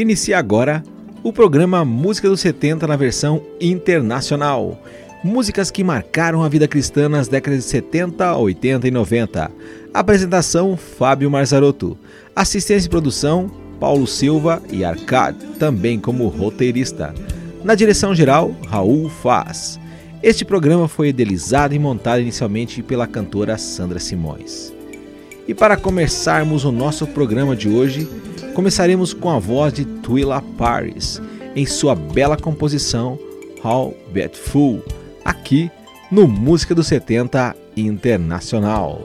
Inicia agora o programa Música dos 70 na versão internacional. Músicas que marcaram a vida cristã nas décadas de 70, 80 e 90. Apresentação: Fábio Marzarotto. Assistência e produção: Paulo Silva e Arcade, também como roteirista. Na direção geral, Raul Faz. Este programa foi idealizado e montado inicialmente pela cantora Sandra Simões. E para começarmos o nosso programa de hoje, começaremos com a voz de Twila Paris em sua bela composição How Beautiful, aqui no Música dos 70 Internacional.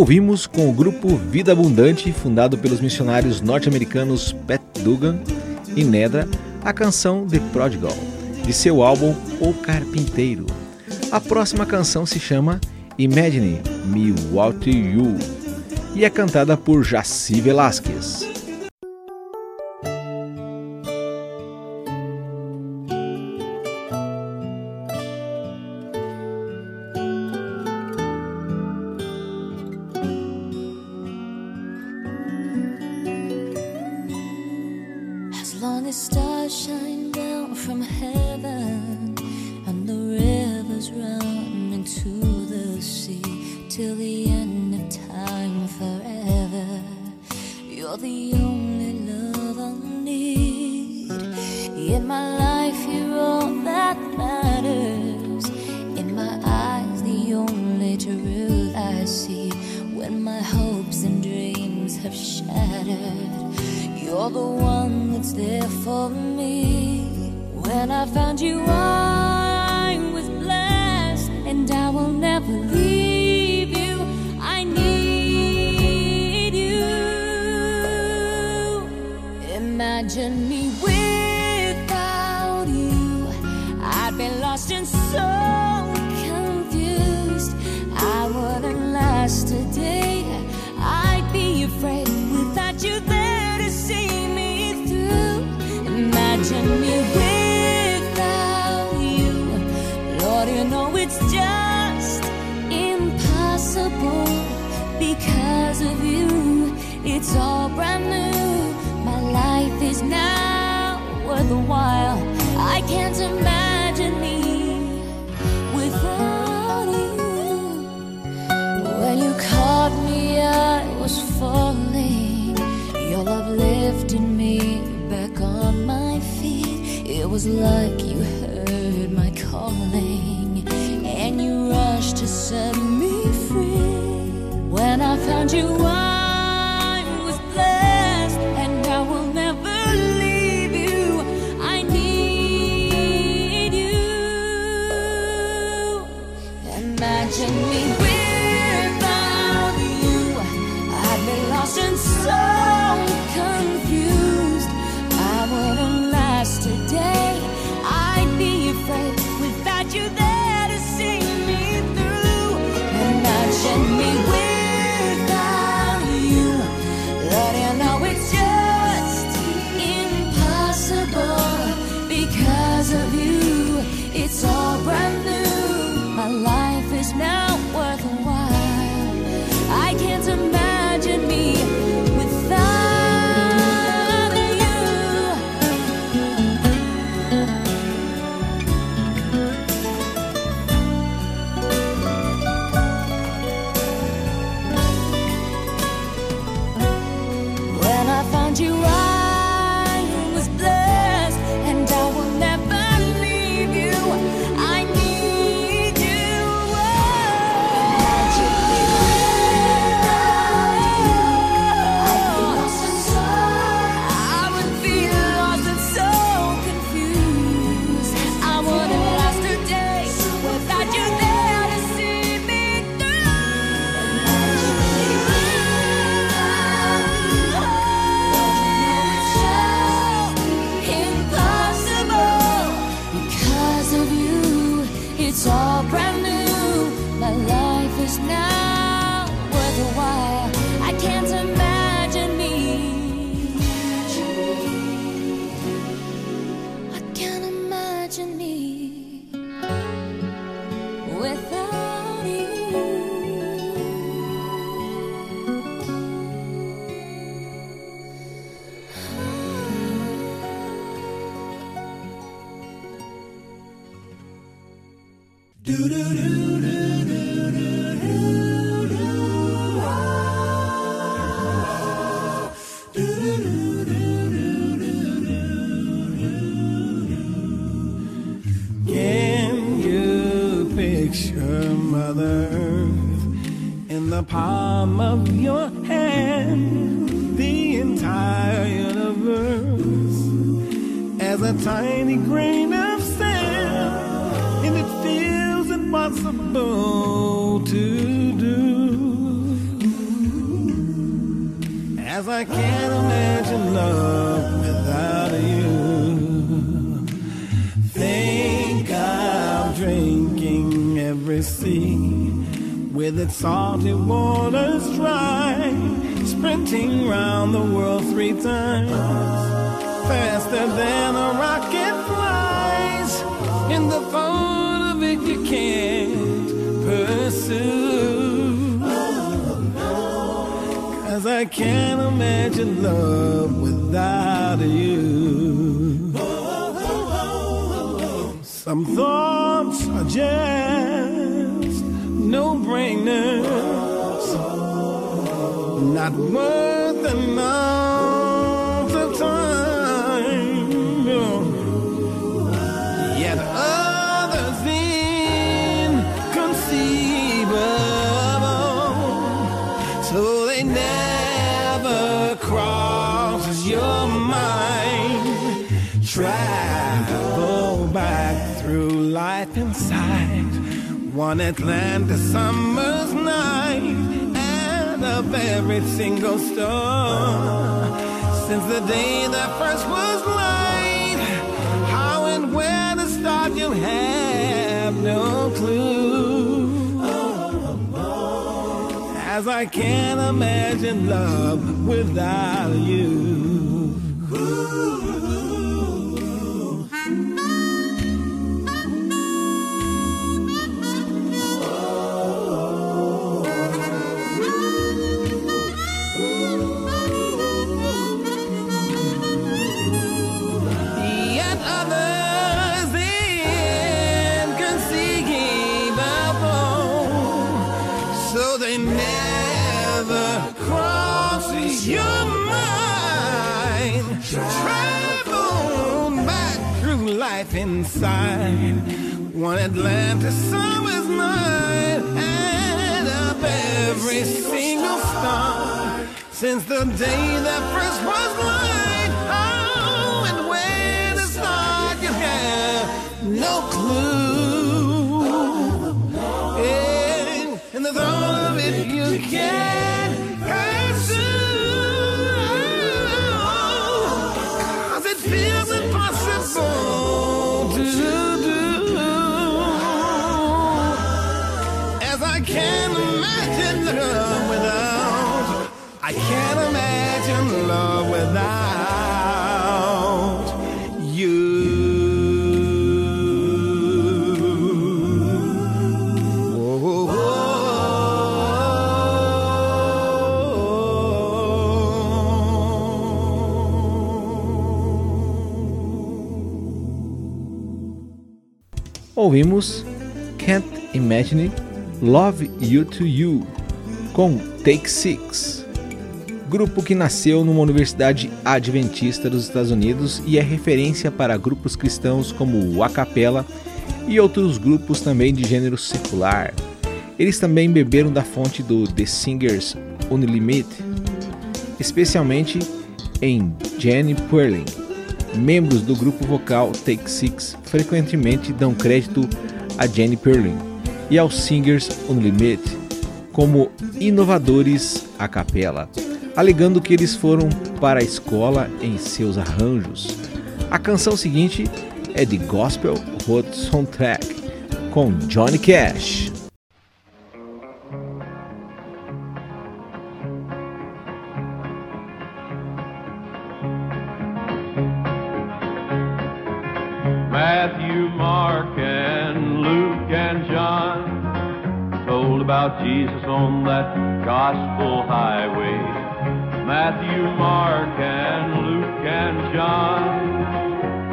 Ouvimos com o grupo Vida Abundante, fundado pelos missionários norte-americanos Pat Dugan e Nedra, a canção The Prodigal, de seu álbum O Carpinteiro. A próxima canção se chama Imagine Me Without You e é cantada por Jaci Velasquez. the stars shine. All brand new. My life is now worth a while. I can't imagine me without you. When you caught me, I was falling. Your love lifted me back on my feet. It was like you heard my calling, and you rushed to set me free. When I found you, I Can you picture Mother Earth in the palm of your hand? The entire universe as a tiny grain to do. As I can't imagine love without you. Think of drinking every sea with its salty waters dry, sprinting round the world three times faster than a rocket flies. In the thought of it, you can't pursue. Cause I can't imagine love without you. Some thoughts are just no brainers, not worth an one Atlantis summer's night and of every single star since the day that first was light. How and where to start, you have no clue. As I can't imagine love without you. Never cross your mind. Travel back through life inside one Atlantis summer's night, and up every single star since the day that first was light. Oh, and where to start, you have no clue. I can't imagine love without Ouvimos Can't Imagine Love You to You com Take Six, grupo que nasceu numa universidade adventista dos Estados Unidos e é referência para grupos cristãos como o A Capella e outros grupos também de gênero secular. Eles também beberam da fonte do The Singers Unlimited, especialmente em Jenny Perlin. Membros do grupo vocal Take Six frequentemente dão crédito a Jenny Perlin e aos Singers Unlimited como inovadores a capela, alegando que eles foram para a escola em seus arranjos. A canção seguinte é de Gospel Road Soundtrack com Johnny Cash. About Jesus on that gospel highway. Matthew, Mark, and Luke, and John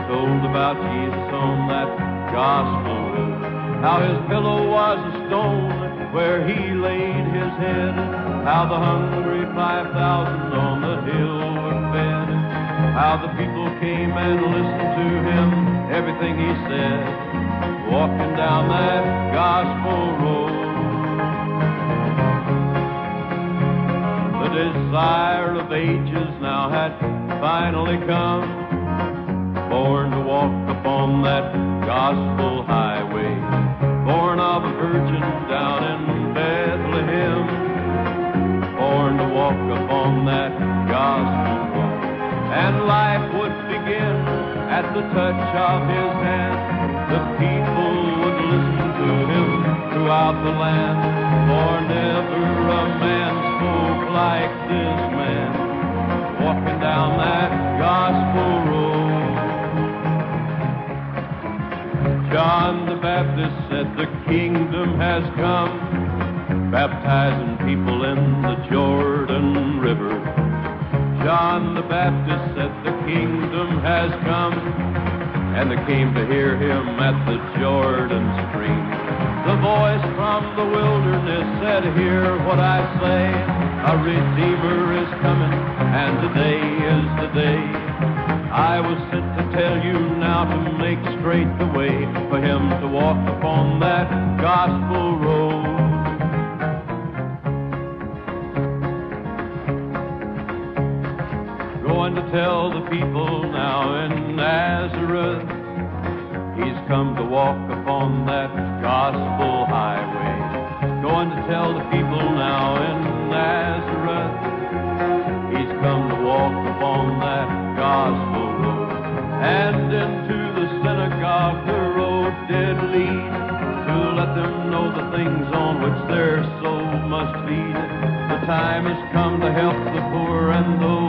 told about Jesus on that gospel road. How his pillow was a stone where he laid his head. How the hungry 5,000 on the hill were fed. How the people came and listened to him, everything he said, walking down that gospel road. The desire of ages now had finally come, born to walk upon that gospel highway, born of a virgin down in Bethlehem, born to walk upon that gospel road and life would begin at the touch of his hand. The people would listen to him throughout the land, for never a man spoke like this man, walking down that gospel road. John the Baptist said the kingdom has come, baptizing people in the Jordan River. John the Baptist said the kingdom has come, and they came to hear him at the Jordan stream. The voice from the wilderness said, Hear what I say, a Redeemer is coming, and today is the day. I was sent to tell you now to make straight the way for him to walk upon that gospel road. Going to tell the people now in Nazareth, he's come to walk upon that gospel highway. Going to tell the people now in Nazareth. He's come to walk upon that gospel road. And into the synagogue the road did lead to let them know the things on which their soul must feed. The time has come to help the poor and those.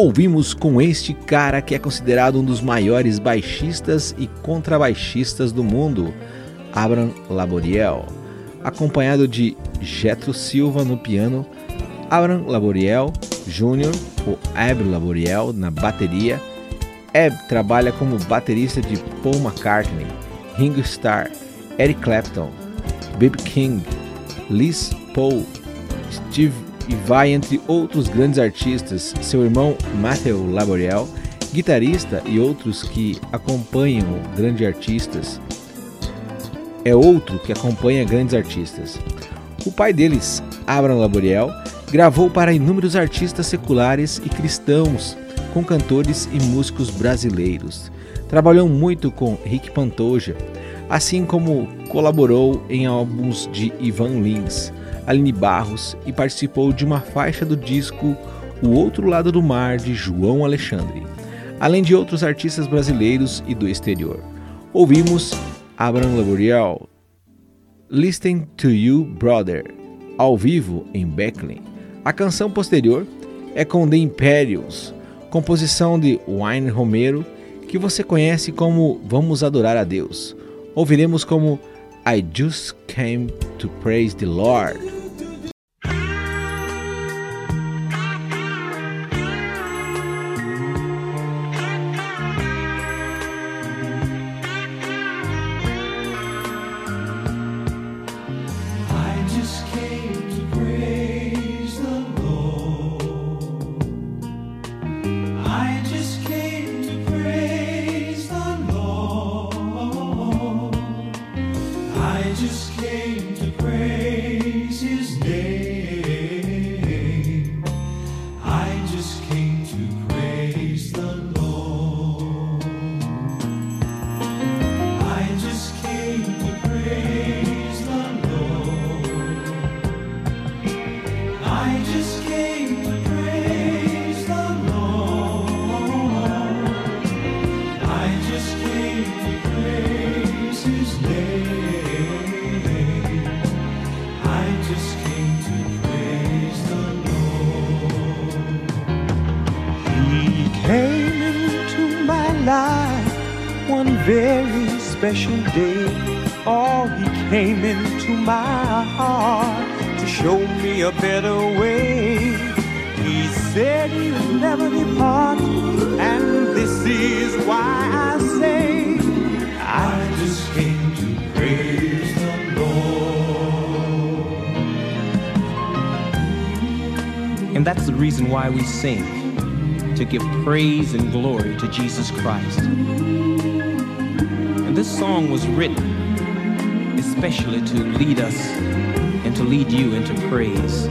ouvimos com este cara que é considerado um dos maiores baixistas e contrabaixistas do mundo, Abram Laboriel, acompanhado de Jetro Silva no piano, Abram Laboriel Jr., ou Ab Laboriel na bateria. Ab trabalha como baterista de Paul McCartney, Ringo Starr, Eric Clapton, B.B. King, Liz Paul, Steve e vai entre outros grandes artistas, seu irmão Matthew Laboriel, guitarrista e outros que acompanham grandes artistas. É outro que acompanha grandes artistas. O pai deles, Abraham Laboriel, gravou para inúmeros artistas seculares e cristãos, com cantores e músicos brasileiros. Trabalhou muito com Rick Pantoja, assim como colaborou em álbuns de Ivan Lins. Aline Barros e participou de uma faixa do disco O Outro Lado do Mar de João Alexandre, além de outros artistas brasileiros e do exterior. Ouvimos Abraham Laboriel, Listen to You Brother, ao vivo em Beckley. A canção posterior é com The Imperials, composição de Wayne Romero, que você conhece como Vamos Adorar a Deus. Ouviremos como I Just Came to Praise the Lord. Into my heart to show me a better way. He said he'll never depart, and this is why I say, I just came to praise the Lord. And that's the reason why we sing to give praise and glory to Jesus Christ. And this song was written especially to lead us and to lead you into praise.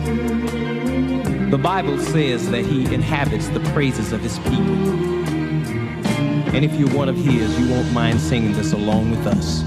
The Bible says that He inhabits the praises of His people. And if you're one of His, you won't mind singing this along with us.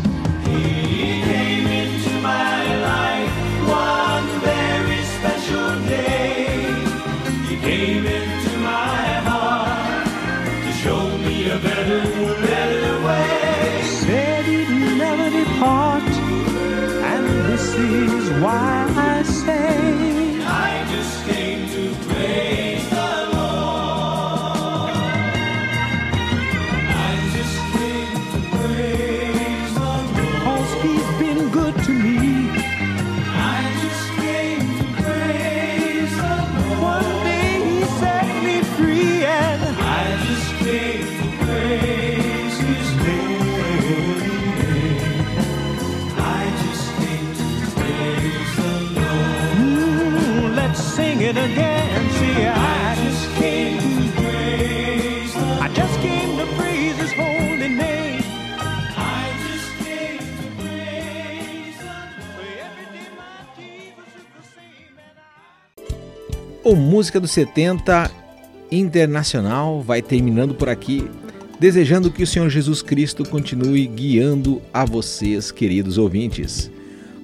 It again. See, I I, just came to praise the I just came to praise his holy name. I just came to praise the Every day my Jesus is the same, and I. O Música dos 70 Internacional vai terminando por aqui, desejando que o Senhor Jesus Cristo continue guiando a vocês, queridos ouvintes.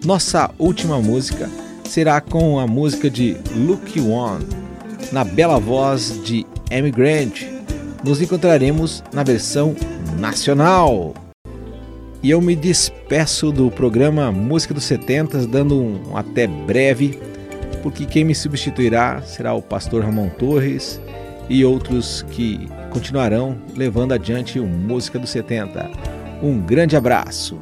Nossa última música será com a música de Luke One, na bela voz de Amy Grant. Nos encontraremos na versão nacional. E eu me despeço do programa Música dos 70, dando um até breve porque quem me substituirá será o pastor Ramon Torres e outros que continuarão levando adiante o Música dos 70. Um grande abraço.